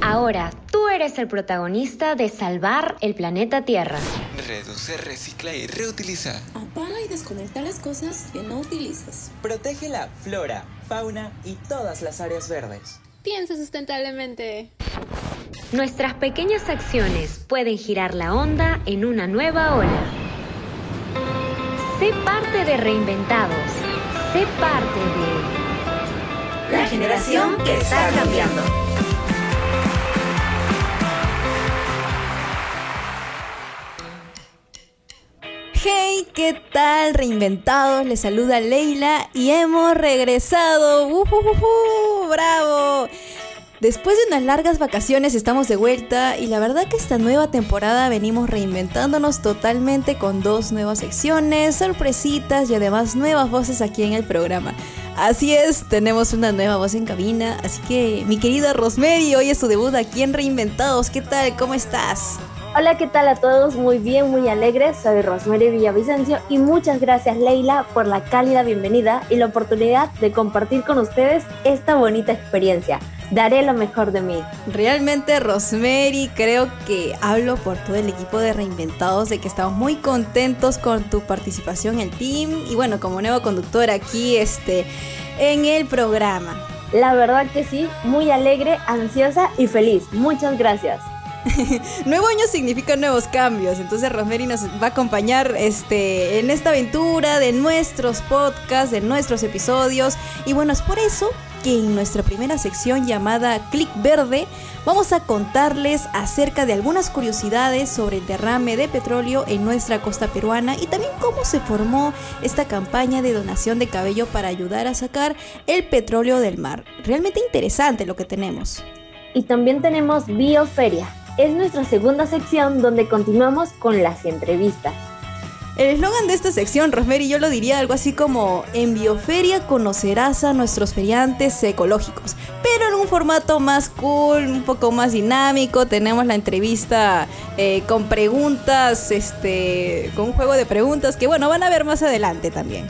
Ahora, tú eres el protagonista de salvar el planeta Tierra. Reduce, recicla y reutiliza. Apaga y desconecta las cosas que no utilizas. Protege la flora, fauna y todas las áreas verdes. Piensa sustentablemente. Nuestras pequeñas acciones pueden girar la onda en una nueva ola. Sé parte de Reinventados. Sé parte de... La generación que está cambiando. Hey, ¿qué tal? Reinventados, les saluda Leila y hemos regresado. ¡Uh, bravo Después de unas largas vacaciones estamos de vuelta y la verdad que esta nueva temporada venimos reinventándonos totalmente con dos nuevas secciones, sorpresitas y además nuevas voces aquí en el programa. Así es, tenemos una nueva voz en cabina, así que mi querida Rosemary, hoy es tu debut aquí en Reinventados, ¿qué tal? ¿Cómo estás? Hola, ¿qué tal a todos? Muy bien, muy alegre. Soy Rosemary Villavicencio y muchas gracias Leila por la cálida bienvenida y la oportunidad de compartir con ustedes esta bonita experiencia. Daré lo mejor de mí. Realmente Rosemary, creo que hablo por todo el equipo de Reinventados de que estamos muy contentos con tu participación en el team y bueno, como nueva conductora aquí este, en el programa. La verdad que sí, muy alegre, ansiosa y feliz. Muchas gracias. Nuevo año significa nuevos cambios, entonces Rosemary nos va a acompañar este, en esta aventura de nuestros podcasts, de nuestros episodios. Y bueno, es por eso que en nuestra primera sección llamada Click Verde vamos a contarles acerca de algunas curiosidades sobre el derrame de petróleo en nuestra costa peruana y también cómo se formó esta campaña de donación de cabello para ayudar a sacar el petróleo del mar. Realmente interesante lo que tenemos. Y también tenemos Bioferia, es nuestra segunda sección donde continuamos con las entrevistas. El eslogan de esta sección, Rosemary, yo lo diría algo así como, en Bioferia conocerás a nuestros feriantes ecológicos, pero en un formato más cool, un poco más dinámico, tenemos la entrevista eh, con preguntas, este, con un juego de preguntas que bueno, van a ver más adelante también.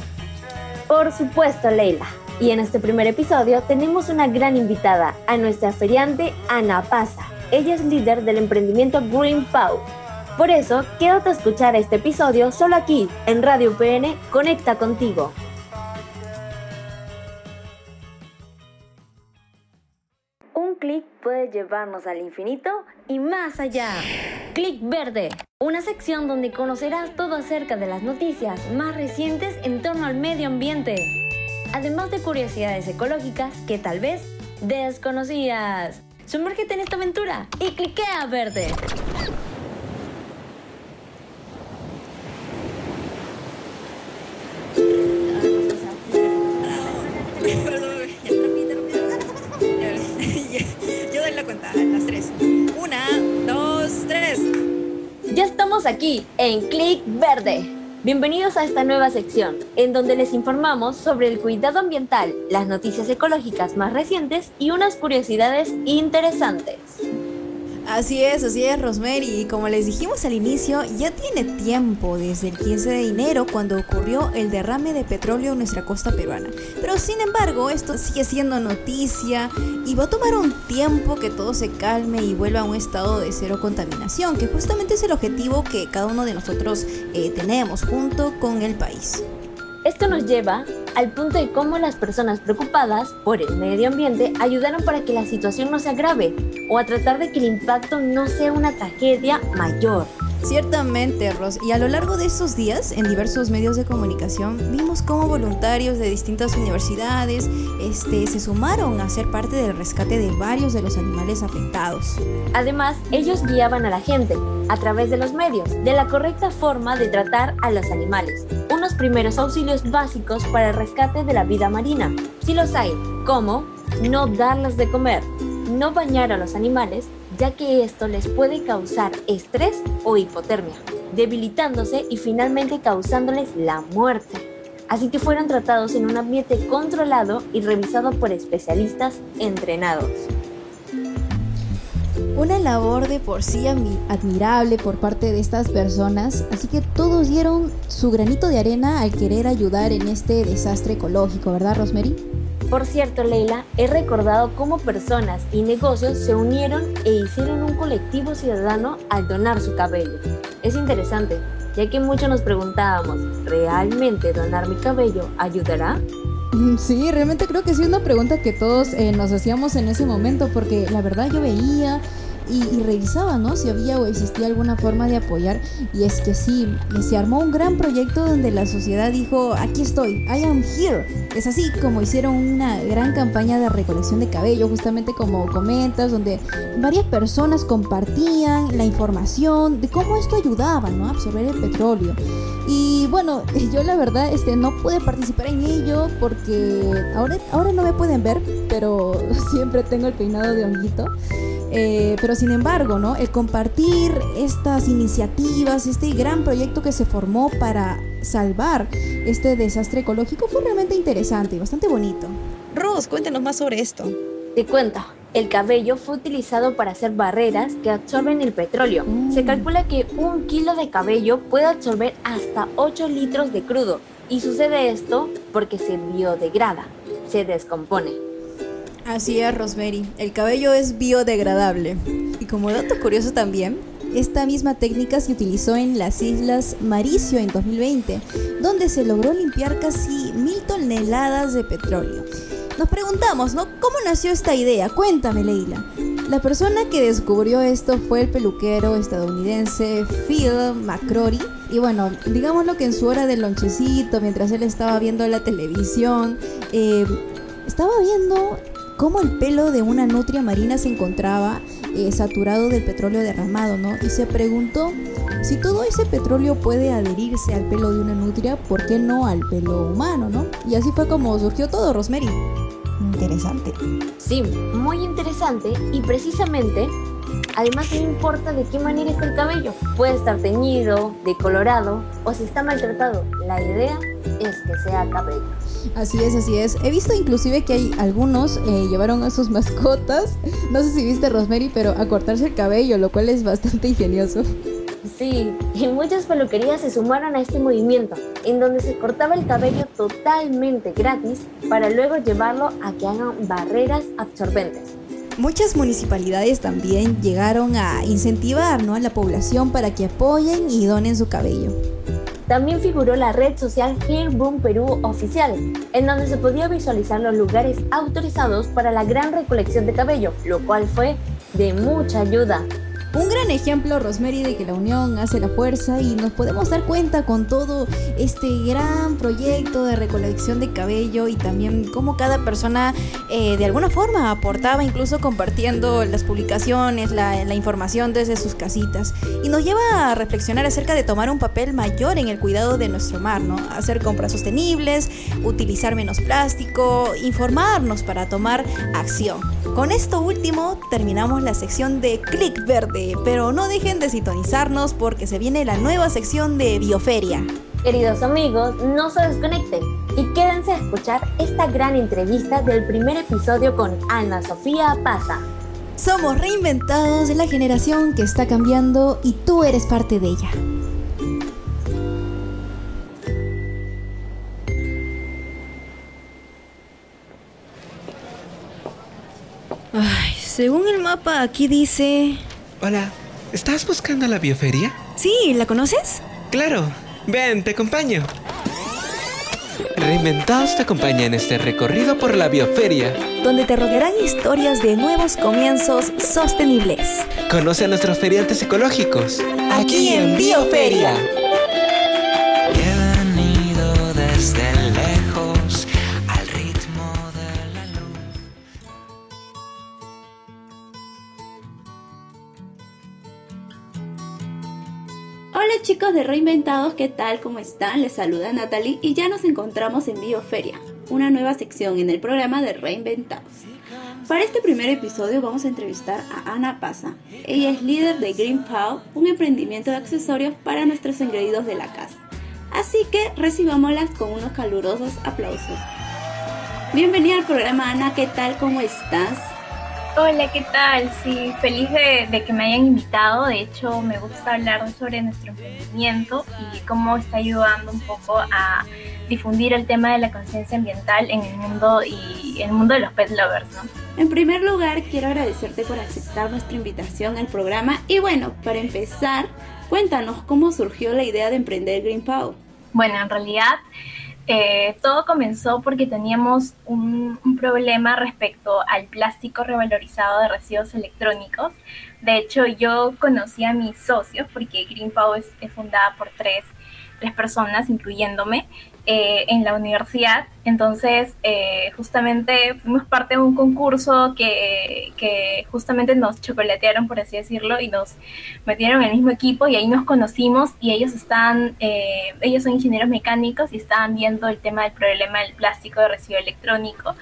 Por supuesto, Leila. Y en este primer episodio tenemos una gran invitada, a nuestra feriante Ana Paza ella es líder del emprendimiento Green Pow. Por eso, quédate a escuchar este episodio solo aquí, en Radio UPN, Conecta contigo. Un clic puede llevarnos al infinito y más allá. Clic Verde, una sección donde conocerás todo acerca de las noticias más recientes en torno al medio ambiente, además de curiosidades ecológicas que tal vez desconocías. Sumérgete en esta aventura y cliquea verde. Yo doy la cuenta las tres. Una, dos, tres. Ya estamos aquí en Click Verde. Bienvenidos a esta nueva sección, en donde les informamos sobre el cuidado ambiental, las noticias ecológicas más recientes y unas curiosidades interesantes. Así es, así es, Rosemary. Y como les dijimos al inicio, ya tiene tiempo, desde el 15 de enero, cuando ocurrió el derrame de petróleo en nuestra costa peruana. Pero sin embargo, esto sigue siendo noticia y va a tomar un tiempo que todo se calme y vuelva a un estado de cero contaminación, que justamente es el objetivo que cada uno de nosotros eh, tenemos junto con el país. Esto nos lleva al punto de cómo las personas preocupadas por el medio ambiente ayudaron para que la situación no se agrave o a tratar de que el impacto no sea una tragedia mayor. Ciertamente, Ros. Y a lo largo de estos días, en diversos medios de comunicación, vimos cómo voluntarios de distintas universidades este, se sumaron a ser parte del rescate de varios de los animales afectados. Además, ellos guiaban a la gente, a través de los medios, de la correcta forma de tratar a los animales. Unos primeros auxilios básicos para el rescate de la vida marina. Si los hay, como no darles de comer, no bañar a los animales, ya que esto les puede causar estrés o hipotermia, debilitándose y finalmente causándoles la muerte. Así que fueron tratados en un ambiente controlado y revisado por especialistas entrenados. Una labor de por sí admirable por parte de estas personas, así que todos dieron su granito de arena al querer ayudar en este desastre ecológico, ¿verdad, Rosemary? Por cierto, Leila, he recordado cómo personas y negocios se unieron e hicieron un colectivo ciudadano al donar su cabello. Es interesante, ya que muchos nos preguntábamos, ¿realmente donar mi cabello ayudará? Mm, Sí, realmente creo que sí es una pregunta que todos eh, nos hacíamos en ese momento, porque la verdad yo veía y, y revisaba, ¿no? Si había o existía alguna forma de apoyar. Y es que sí, se armó un gran proyecto donde la sociedad dijo, aquí estoy, I am here. Es así como hicieron una gran campaña de recolección de cabello, justamente como comentas, donde varias personas compartían la información de cómo esto ayudaba, ¿no? A absorber el petróleo. Y bueno, yo la verdad este, no pude participar en ello porque ahora, ahora no me pueden ver, pero siempre tengo el peinado de honguito. Eh, pero sin embargo, ¿no? El compartir estas iniciativas, este gran proyecto que se formó para salvar este desastre ecológico fue realmente interesante y bastante bonito. Ros, cuéntanos más sobre esto. Te cuento, el cabello fue utilizado para hacer barreras que absorben el petróleo. Se calcula que un kilo de cabello puede absorber hasta 8 litros de crudo. Y sucede esto porque se biodegrada, se descompone. Así es, Rosemary. El cabello es biodegradable. Y como dato curioso también, esta misma técnica se utilizó en las Islas Mauricio en 2020, donde se logró limpiar casi mil toneladas de petróleo. Nos preguntamos, ¿no? ¿Cómo nació esta idea? Cuéntame, Leila. La persona que descubrió esto fue el peluquero estadounidense Phil McCrory. Y bueno, digámoslo que en su hora del lonchecito, mientras él estaba viendo la televisión, eh, estaba viendo cómo el pelo de una nutria marina se encontraba eh, saturado del petróleo derramado, ¿no? Y se preguntó, si todo ese petróleo puede adherirse al pelo de una nutria, ¿por qué no al pelo humano, no? Y así fue como surgió todo, Rosemary. Interesante. Sí, muy interesante y precisamente, además no importa de qué manera está el cabello. Puede estar teñido, decolorado o si está maltratado. La idea es que sea cabello. Así es, así es. He visto inclusive que hay algunos eh, llevaron a sus mascotas, no sé si viste Rosemary, pero a cortarse el cabello, lo cual es bastante ingenioso. Sí, y muchas peluquerías se sumaron a este movimiento, en donde se cortaba el cabello totalmente gratis para luego llevarlo a que hagan barreras absorbentes. Muchas municipalidades también llegaron a incentivar ¿no? a la población para que apoyen y donen su cabello. También figuró la red social Hair Boom Perú Oficial, en donde se podía visualizar los lugares autorizados para la gran recolección de cabello, lo cual fue de mucha ayuda. Un gran ejemplo, Rosemary, de que la unión hace la fuerza y nos podemos dar cuenta con todo este gran proyecto de recolección de cabello y también cómo cada persona eh, de alguna forma aportaba, incluso compartiendo las publicaciones, la, la información desde sus casitas. Y nos lleva a reflexionar acerca de tomar un papel mayor en el cuidado de nuestro mar, ¿no? Hacer compras sostenibles, utilizar menos plástico, informarnos para tomar acción. Con esto último terminamos la sección de Click Verde, pero no dejen de sintonizarnos porque se viene la nueva sección de Bioferia. Queridos amigos, no se desconecten y quédense a escuchar esta gran entrevista del primer episodio con Ana Sofía Paza. Somos reinventados de la generación que está cambiando y tú eres parte de ella. Ay, según el mapa aquí dice... Hola, ¿estás buscando la bioferia? Sí, ¿la conoces? Claro, ven, te acompaño. Reinventados te acompaña en este recorrido por la bioferia. Donde te rodearán historias de nuevos comienzos sostenibles. Conoce a nuestros feriantes ecológicos. Aquí en Bioferia. He venido desde chicos de Reinventados, ¿qué tal? ¿Cómo están? Les saluda Natalie y ya nos encontramos en Bioferia, una nueva sección en el programa de Reinventados. Para este primer episodio vamos a entrevistar a Ana Paza. Ella es líder de Green Pow, un emprendimiento de accesorios para nuestros engreídos de la casa. Así que recibámoslas con unos calurosos aplausos. Bienvenida al programa Ana, ¿qué tal? ¿Cómo estás? Hola, ¿qué tal? Sí, feliz de, que me hayan invitado. De hecho, me gusta hablar sobre nuestro emprendimiento y cómo está ayudando un poco a difundir el tema de la conciencia ambiental en el mundo y el mundo de los pet lovers, ¿no? En primer lugar, quiero agradecerte por aceptar nuestra invitación al programa y bueno, para empezar, cuéntanos cómo surgió la idea de emprender Green Power. Bueno, en realidad eh, todo comenzó porque teníamos un, problema respecto al plástico revalorizado de residuos electrónicos. De hecho, yo conocí a mis socios porque Green Power es fundada por tres tres personas, incluyéndome, eh, en la universidad. Entonces, eh, justamente fuimos parte de un concurso que, que, justamente nos chocolatearon, por así decirlo, y nos metieron en el mismo equipo y ahí nos conocimos y ellos están, eh, ellos son ingenieros mecánicos y estaban viendo el tema del problema del plástico de residuo electrónico.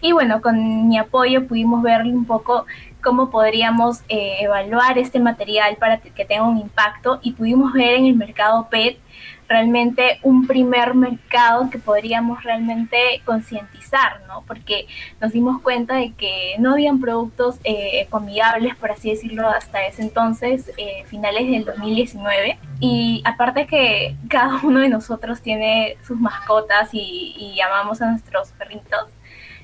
Y bueno, con mi apoyo pudimos ver un poco cómo podríamos evaluar este material para que tenga un impacto y pudimos ver en el mercado PET realmente un primer mercado que podríamos realmente concientizar, ¿no? Porque nos dimos cuenta de que no habían productos eh, comidables, por así decirlo, hasta ese entonces, eh, finales del 2019. Y aparte que cada uno de nosotros tiene sus mascotas y, y llamamos a nuestros perritos,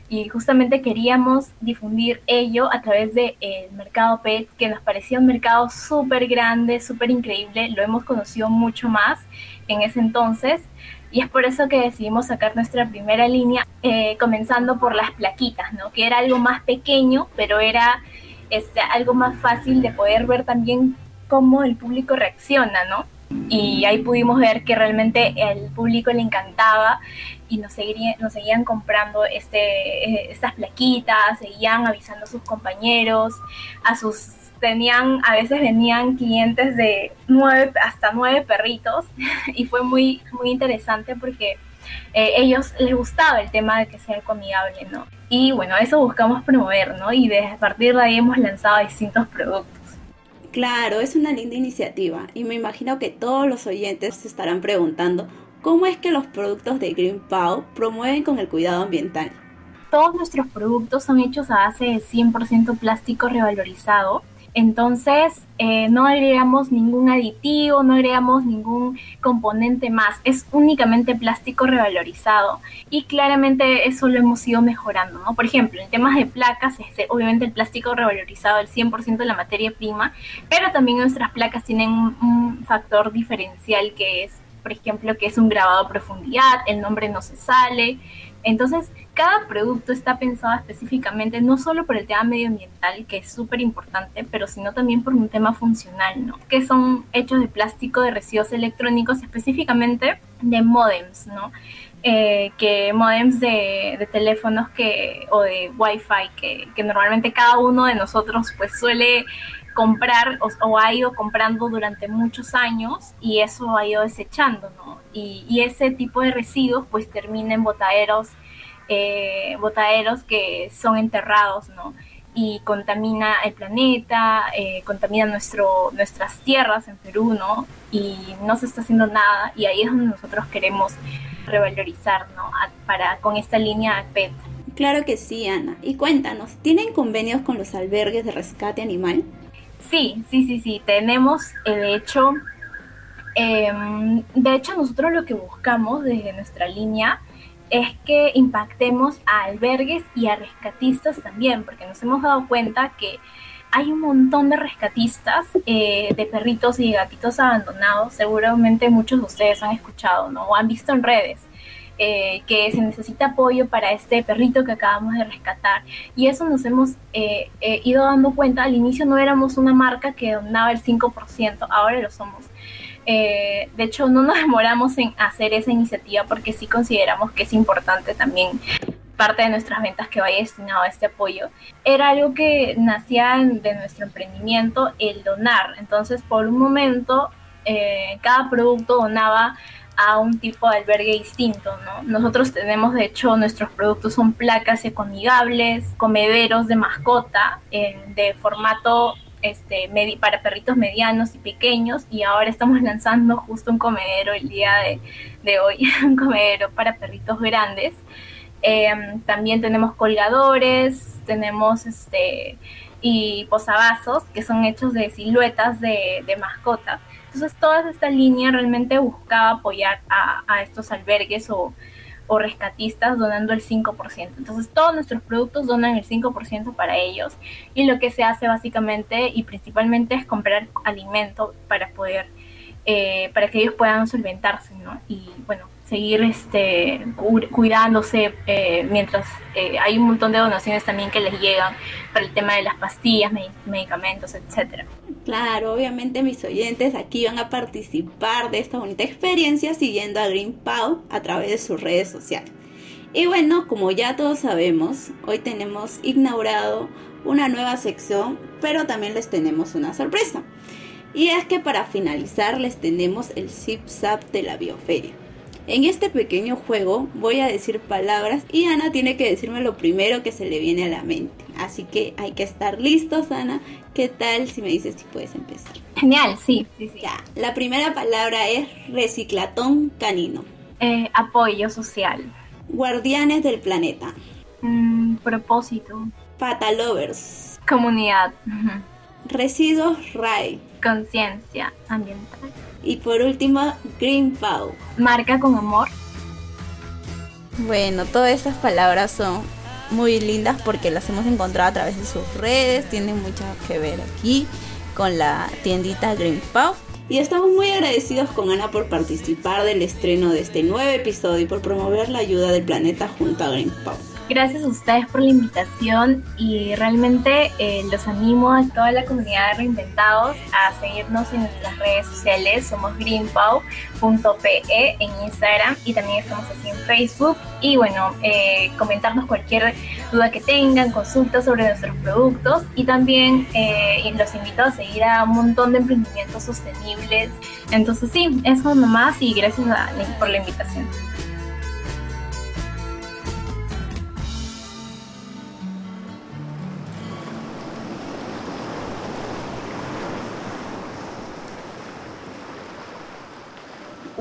y justamente queríamos difundir ello a través del el mercado PET, que nos parecía un mercado súper grande, súper increíble, lo hemos conocido mucho más en ese entonces y es por eso que decidimos sacar nuestra primera línea, eh, comenzando por las plaquitas, ¿no? que era algo más pequeño, pero era este, algo más fácil de poder ver también cómo el público reacciona, ¿no? Y ahí pudimos ver que realmente el público le encantaba y nos, nos seguían comprando este, eh, estas plaquitas, seguían avisando a sus compañeros, a sus tenían, a veces venían clientes de nueve, hasta nueve perritos y fue muy, muy interesante porque eh, ellos les gustaba el tema de que sea comidable, ¿no? Y bueno, eso buscamos promover, ¿no? Y de, a partir de ahí hemos lanzado distintos productos. Claro, es una linda iniciativa y me imagino que todos los oyentes se estarán preguntando cómo es que los productos de Green Pow promueven con el cuidado ambiental. Todos nuestros productos son hechos a base de 100% plástico revalorizado entonces, eh, no agregamos ningún aditivo, no agregamos ningún componente más. Es únicamente plástico revalorizado y claramente eso lo hemos ido mejorando, ¿no? Por ejemplo, en temas de placas, este, obviamente el plástico revalorizado, el 100% de la materia prima, pero también nuestras placas tienen un factor diferencial que es, por ejemplo, que es un grabado a profundidad, el nombre no se sale, entonces, cada producto está pensado específicamente no solo por el tema medioambiental, que es súper importante, pero sino también por un tema funcional, ¿no? Que son hechos de plástico, de residuos electrónicos, específicamente de modems, ¿no? Eh, que modems de, teléfonos que, o de Wi-Fi, que, que normalmente cada uno de nosotros pues suele comprar o, ha ido comprando durante muchos años y eso ha ido desechando, ¿no? Y, ese tipo de residuos pues termina en botaderos, eh, botaderos que son enterrados, ¿no? Y contamina el planeta, eh, contamina nuestro, nuestras tierras en Perú, ¿no? Y no se está haciendo nada y ahí es donde nosotros queremos revalorizar, ¿no? para, con esta línea PET. Claro que sí, Ana. Y cuéntanos, ¿tienen convenios con los albergues de rescate animal? Sí, sí, sí, sí, tenemos, de hecho, em, de hecho nosotros lo que buscamos desde nuestra línea es que impactemos a albergues y a rescatistas también, porque nos hemos dado cuenta que hay un montón de rescatistas eh, de perritos y gatitos abandonados, seguramente muchos de ustedes han escuchado, ¿no? O han visto en redes. Eh, que se necesita apoyo para este perrito que acabamos de rescatar. Y eso nos hemos eh, eh, ido dando cuenta. Al inicio no éramos una marca que donaba el 5%, ahora lo somos. de hecho, no nos demoramos en hacer esa iniciativa porque sí consideramos que es importante también parte de nuestras ventas que vaya destinado a este apoyo. Era algo que nacía de nuestro emprendimiento, el donar. Entonces, por un momento, cada producto donaba a un tipo de albergue distinto, ¿no? Nosotros tenemos, de hecho, nuestros productos son placas ecoamigables, comederos de mascota, de formato este, para perritos medianos y pequeños, y ahora estamos lanzando justo un comedero el día de, hoy, un comedero para perritos grandes. Em, también tenemos colgadores, tenemos este y posavasos que son hechos de siluetas de, de mascotas. Entonces toda esta línea realmente buscaba apoyar a, estos albergues o, o, rescatistas donando el 5%. Entonces todos nuestros productos donan el 5% para ellos y lo que se hace básicamente y principalmente es comprar alimento para poder, eh, para que ellos puedan solventarse, ¿no? Y bueno, seguir este, cuidándose eh, mientras eh, hay un montón de donaciones también que les llegan para el tema de las pastillas, medicamentos, etcétera. Claro, obviamente mis oyentes aquí van a participar de esta bonita experiencia siguiendo a Green Pau a través de sus redes sociales. Y bueno, como ya todos sabemos, hoy tenemos inaugurado una nueva sección, pero también les tenemos una sorpresa. Y es que para finalizar les tenemos el Zip Zap de la Bioferia. En este pequeño juego voy a decir palabras y Ana tiene que decirme lo primero que se le viene a la mente. Así que hay que estar listos, Ana. ¿Qué tal si me dices si puedes empezar? Genial, sí, sí, sí. Ya, la primera palabra es reciclatón canino. Eh, apoyo social. Guardianes del planeta. Mm, propósito. Patalovers. Comunidad. Residuos RAI. Conciencia ambiental. Y por último, Green Pow. Marca con amor. Bueno, todas estas palabras son muy lindas porque las hemos encontrado a través de sus redes, tienen mucho que ver aquí con la tiendita Green Pow. Y estamos muy agradecidos con Ana por participar del estreno de este nuevo episodio y por promover la ayuda del planeta junto a Green Pow. Gracias a ustedes por la invitación y realmente eh, los animo a toda la comunidad de Reinventados a seguirnos en nuestras redes sociales. Somos greenpow.pe en Instagram y también estamos así en Facebook. Y bueno, eh, comentarnos cualquier duda que tengan, consultas sobre nuestros productos y también eh, los invito a seguir a un montón de emprendimientos sostenibles. Entonces sí, eso nomás y gracias a, por la invitación.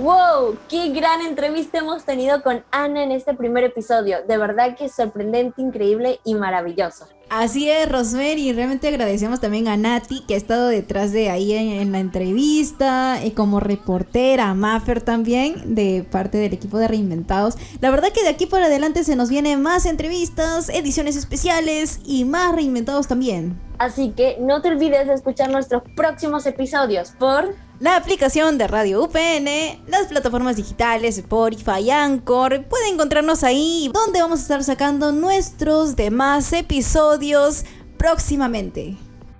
¡Wow! ¡Qué gran entrevista hemos tenido con Ana en este primer episodio! De verdad que es sorprendente, increíble y maravilloso. Así es, Rosemary, y realmente agradecemos también a Nati que ha estado detrás de ahí en, la entrevista y como reportera, a Maffer también de parte del equipo de Reinventados. La verdad que de aquí por adelante se nos vienen más entrevistas, ediciones especiales y más reinventados también. Así que no te olvides de escuchar nuestros próximos episodios por la aplicación de Radio UPN, las plataformas digitales Spotify, Anchor. Pueden encontrarnos ahí donde vamos a estar sacando nuestros demás episodios próximamente.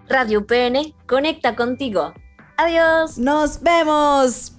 Radio UPN, conecta contigo. Adiós. Nos vemos.